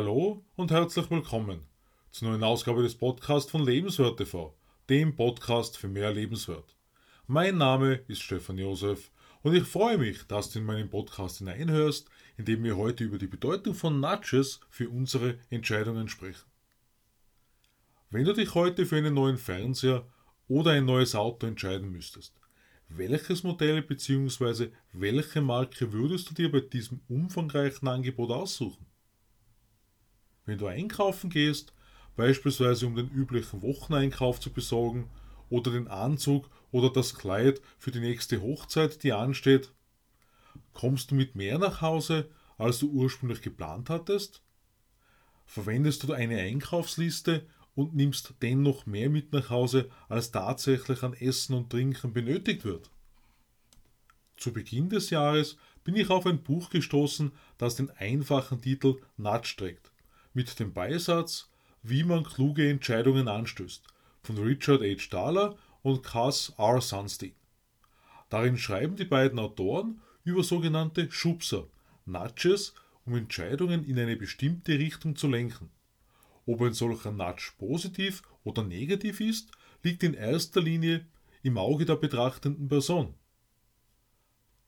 Hallo und herzlich willkommen zur neuen Ausgabe des Podcasts von Lebenswert TV, dem Podcast für mehr Lebenswert. Mein Name ist Stefan Josef und ich freue mich, dass du in meinen Podcast hineinhörst, in dem wir heute über die Bedeutung von Nudges für unsere Entscheidungen sprechen. Wenn du dich heute für einen neuen Fernseher oder ein neues Auto entscheiden müsstest, welches Modell bzw. welche Marke würdest du dir bei diesem umfangreichen Angebot aussuchen? Wenn du einkaufen gehst, beispielsweise um den üblichen Wocheneinkauf zu besorgen oder den Anzug oder das Kleid für die nächste Hochzeit, die ansteht, kommst du mit mehr nach Hause, als du ursprünglich geplant hattest? Verwendest du eine Einkaufsliste und nimmst dennoch mehr mit nach Hause, als tatsächlich an Essen und Trinken benötigt wird? Zu Beginn des Jahres bin ich auf ein Buch gestoßen, das den einfachen Titel Nudge trägt mit dem Beisatz Wie man kluge Entscheidungen anstößt von Richard H. Dahler und Cass R. Sunstein. Darin schreiben die beiden Autoren über sogenannte Schubser, Nudges, um Entscheidungen in eine bestimmte Richtung zu lenken. Ob ein solcher Nudge positiv oder negativ ist, liegt in erster Linie im Auge der betrachtenden Person.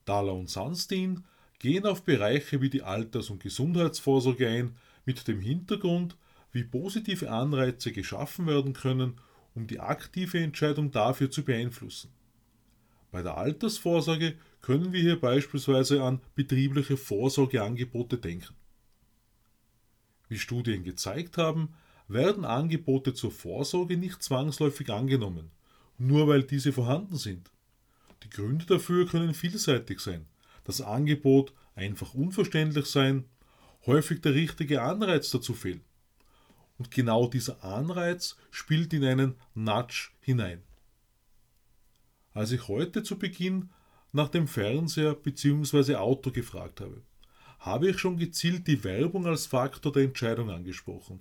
Dahler und Sunstein gehen auf Bereiche wie die Alters- und Gesundheitsvorsorge ein, mit dem Hintergrund, wie positive Anreize geschaffen werden können, um die aktive Entscheidung dafür zu beeinflussen. Bei der Altersvorsorge können wir hier beispielsweise an betriebliche Vorsorgeangebote denken. Wie Studien gezeigt haben, werden Angebote zur Vorsorge nicht zwangsläufig angenommen, nur weil diese vorhanden sind. Die Gründe dafür können vielseitig sein. Das Angebot einfach unverständlich sein, häufig der richtige Anreiz dazu fehlt. Und genau dieser Anreiz spielt in einen Nudge hinein. Als ich heute zu Beginn nach dem Fernseher bzw. Auto gefragt habe, habe ich schon gezielt die Werbung als Faktor der Entscheidung angesprochen.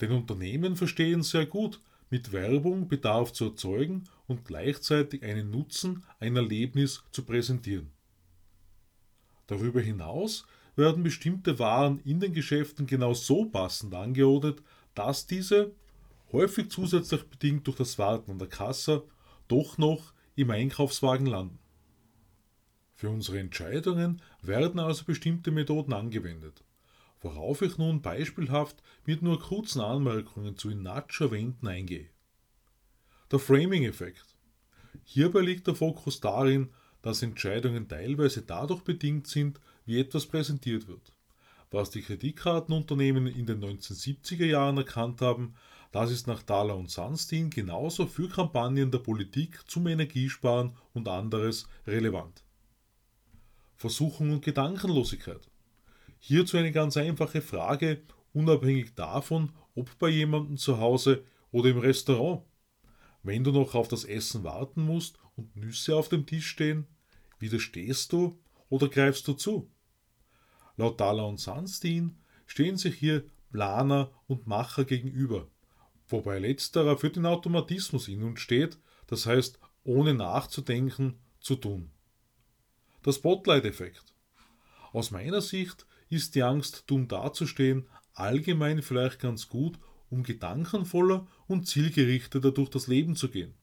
Denn Unternehmen verstehen sehr gut, mit Werbung Bedarf zu erzeugen und gleichzeitig einen Nutzen, ein Erlebnis zu präsentieren. Darüber hinaus werden bestimmte Waren in den Geschäften genau so passend angeordnet, dass diese, häufig zusätzlich bedingt durch das Warten an der Kasse, doch noch im Einkaufswagen landen. Für unsere Entscheidungen werden also bestimmte Methoden angewendet, worauf ich nun beispielhaft mit nur kurzen Anmerkungen zu in Nudge erwähnten eingehe. Der Framing-Effekt. Hierbei liegt der Fokus darin, dass Entscheidungen teilweise dadurch bedingt sind, wie etwas präsentiert wird. Was die Kreditkartenunternehmen in den 1970er Jahren erkannt haben, das ist nach Thaler und Sunstein genauso für Kampagnen der Politik zum Energiesparen und anderes relevant. Versuchung und Gedankenlosigkeit. Hierzu eine ganz einfache Frage, unabhängig davon, ob bei jemandem zu Hause oder im Restaurant. Wenn du noch auf das Essen warten musst und Nüsse auf dem Tisch stehen, widerstehst du oder greifst du zu? Laut Dahler und Sunstein stehen sich hier Planer und Macher gegenüber, wobei letzterer für den Automatismus in uns steht, das heißt ohne nachzudenken zu tun. Der Spotlight-Effekt. Aus meiner Sicht ist die Angst, dumm dazustehen, allgemein vielleicht ganz gut, um gedankenvoller und zielgerichteter durch das Leben zu gehen.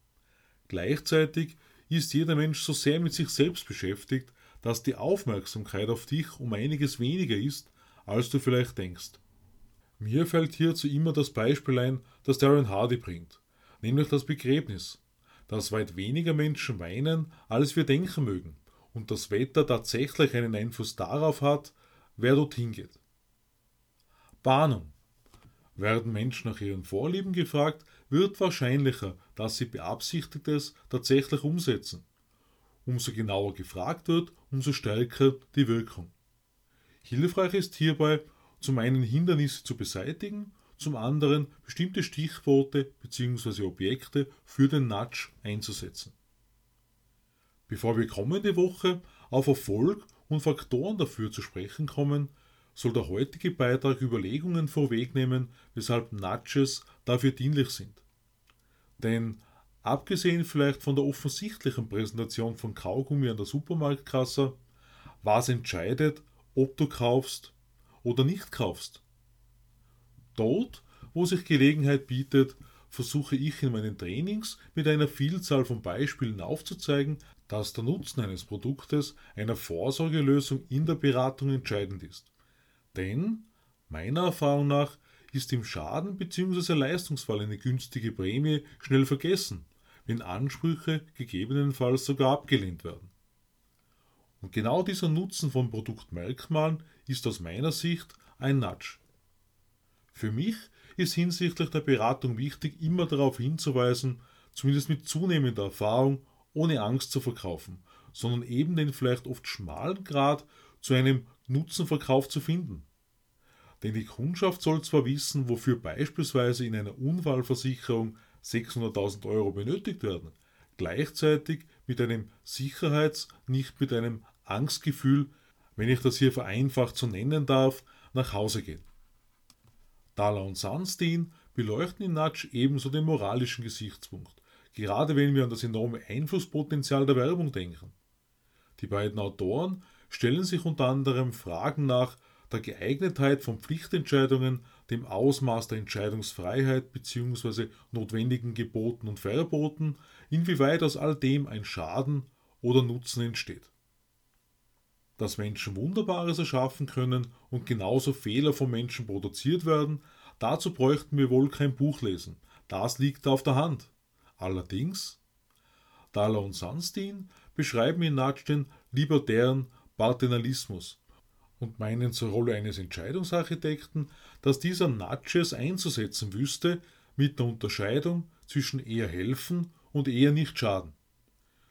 Gleichzeitig ist jeder Mensch so sehr mit sich selbst beschäftigt, dass die Aufmerksamkeit auf dich um einiges weniger ist, als du vielleicht denkst. Mir fällt hierzu immer das Beispiel ein, das Darren Hardy bringt, nämlich das Begräbnis, dass weit weniger Menschen weinen, als wir denken mögen, und das Wetter tatsächlich einen Einfluss darauf hat, wer dorthin geht. Warnung. Werden Menschen nach ihren Vorlieben gefragt, wird wahrscheinlicher, dass sie Beabsichtigtes tatsächlich umsetzen. Umso genauer gefragt wird, umso stärker die Wirkung. Hilfreich ist hierbei, zum einen Hindernisse zu beseitigen, zum anderen bestimmte Stichworte bzw. Objekte für den Nudge einzusetzen. Bevor wir kommende Woche auf Erfolg und Faktoren dafür zu sprechen kommen, soll der heutige Beitrag Überlegungen vorwegnehmen, weshalb Nudges dafür dienlich sind. Denn Abgesehen vielleicht von der offensichtlichen Präsentation von Kaugummi an der Supermarktkasse, was entscheidet, ob du kaufst oder nicht kaufst? Dort, wo sich Gelegenheit bietet, versuche ich in meinen Trainings mit einer Vielzahl von Beispielen aufzuzeigen, dass der Nutzen eines Produktes einer Vorsorgelösung in der Beratung entscheidend ist. Denn, meiner Erfahrung nach, ist im Schaden bzw. Leistungsfall eine günstige Prämie schnell vergessen, wenn Ansprüche gegebenenfalls sogar abgelehnt werden. Und genau dieser Nutzen von Produktmerkmalen ist aus meiner Sicht ein Nudge. Für mich ist hinsichtlich der Beratung wichtig, immer darauf hinzuweisen, zumindest mit zunehmender Erfahrung, ohne Angst zu verkaufen, sondern eben den vielleicht oft schmalen Grad zu einem Nutzenverkauf zu finden. Denn die Kundschaft soll zwar wissen, wofür beispielsweise in einer Unfallversicherung 600.000 Euro benötigt werden, gleichzeitig mit einem Sicherheits-, nicht mit einem Angstgefühl, wenn ich das hier vereinfacht so nennen darf, nach Hause gehen. Dalla und Sunstein beleuchten in Nudge ebenso den moralischen Gesichtspunkt, gerade wenn wir an das enorme Einflusspotenzial der Werbung denken. Die beiden Autoren stellen sich unter anderem Fragen nach der Geeignetheit von Pflichtentscheidungen, dem Ausmaß der Entscheidungsfreiheit bzw. notwendigen Geboten und Verboten, inwieweit aus all dem ein Schaden oder Nutzen entsteht dass Menschen Wunderbares erschaffen können und genauso Fehler von Menschen produziert werden, dazu bräuchten wir wohl kein Buch lesen. Das liegt auf der Hand. Allerdings, Dahler und Sunstein beschreiben in den libertären Paternalismus und meinen zur Rolle eines Entscheidungsarchitekten, dass dieser Nudges einzusetzen wüsste mit der Unterscheidung zwischen eher helfen und eher nicht schaden.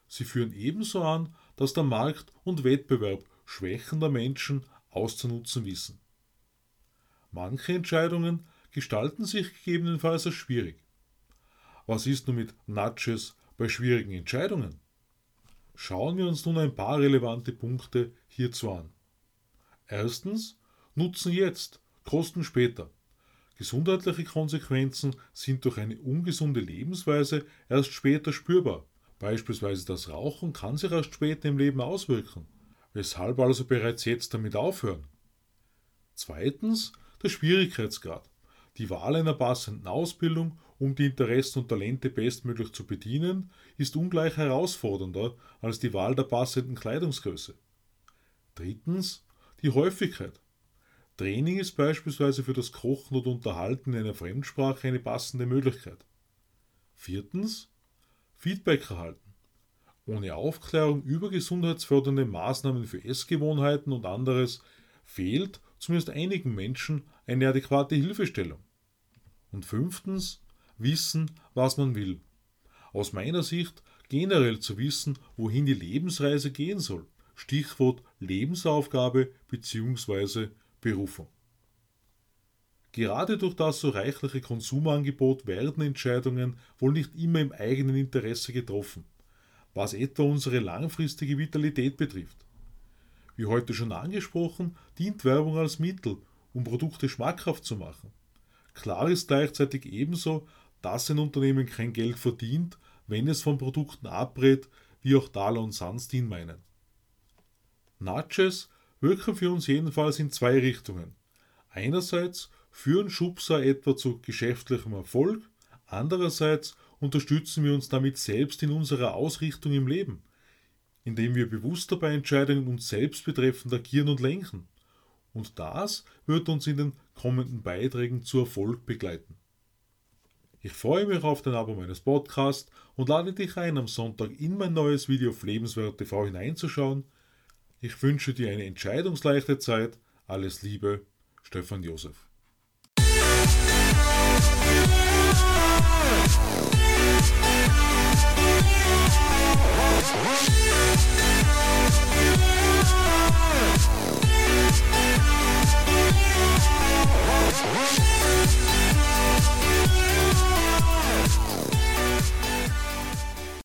Sie führen ebenso an, dass der Markt und Wettbewerb Schwächen der Menschen auszunutzen wissen. Manche Entscheidungen gestalten sich gegebenenfalls als schwierig. Was ist nun mit Nudges bei schwierigen Entscheidungen? Schauen wir uns nun ein paar relevante Punkte hierzu an. Erstens, Nutzen jetzt, Kosten später. Gesundheitliche Konsequenzen sind durch eine ungesunde Lebensweise erst später spürbar. Beispielsweise das Rauchen kann sich erst später im Leben auswirken. Weshalb also bereits jetzt damit aufhören? Zweitens der Schwierigkeitsgrad. Die Wahl einer passenden Ausbildung, um die Interessen und Talente bestmöglich zu bedienen, ist ungleich herausfordernder als die Wahl der passenden Kleidungsgröße. Drittens die Häufigkeit. Training ist beispielsweise für das Kochen oder Unterhalten in einer Fremdsprache eine passende Möglichkeit. Viertens Feedback erhalten. Ohne Aufklärung über gesundheitsfördernde Maßnahmen für Essgewohnheiten und anderes fehlt zumindest einigen Menschen eine adäquate Hilfestellung. Und fünftens, wissen, was man will. Aus meiner Sicht generell zu wissen, wohin die Lebensreise gehen soll. Stichwort Lebensaufgabe bzw. Berufung. Gerade durch das so reichliche Konsumangebot werden Entscheidungen wohl nicht immer im eigenen Interesse getroffen was etwa unsere langfristige Vitalität betrifft. Wie heute schon angesprochen, dient Werbung als Mittel, um Produkte schmackhaft zu machen. Klar ist gleichzeitig ebenso, dass ein Unternehmen kein Geld verdient, wenn es von Produkten abrät, wie auch Dahler und Sunstein meinen. Nudges wirken für uns jedenfalls in zwei Richtungen. Einerseits führen Schubser etwa zu geschäftlichem Erfolg, andererseits unterstützen wir uns damit selbst in unserer Ausrichtung im Leben, indem wir bewusster bei Entscheidungen uns selbst betreffend agieren und lenken. Und das wird uns in den kommenden Beiträgen zu Erfolg begleiten. Ich freue mich auf den Abo meines Podcasts und lade dich ein, am Sonntag in mein neues Video auf Lebenswert TV hineinzuschauen. Ich wünsche dir eine entscheidungsleichte Zeit. Alles Liebe, Stefan Josef.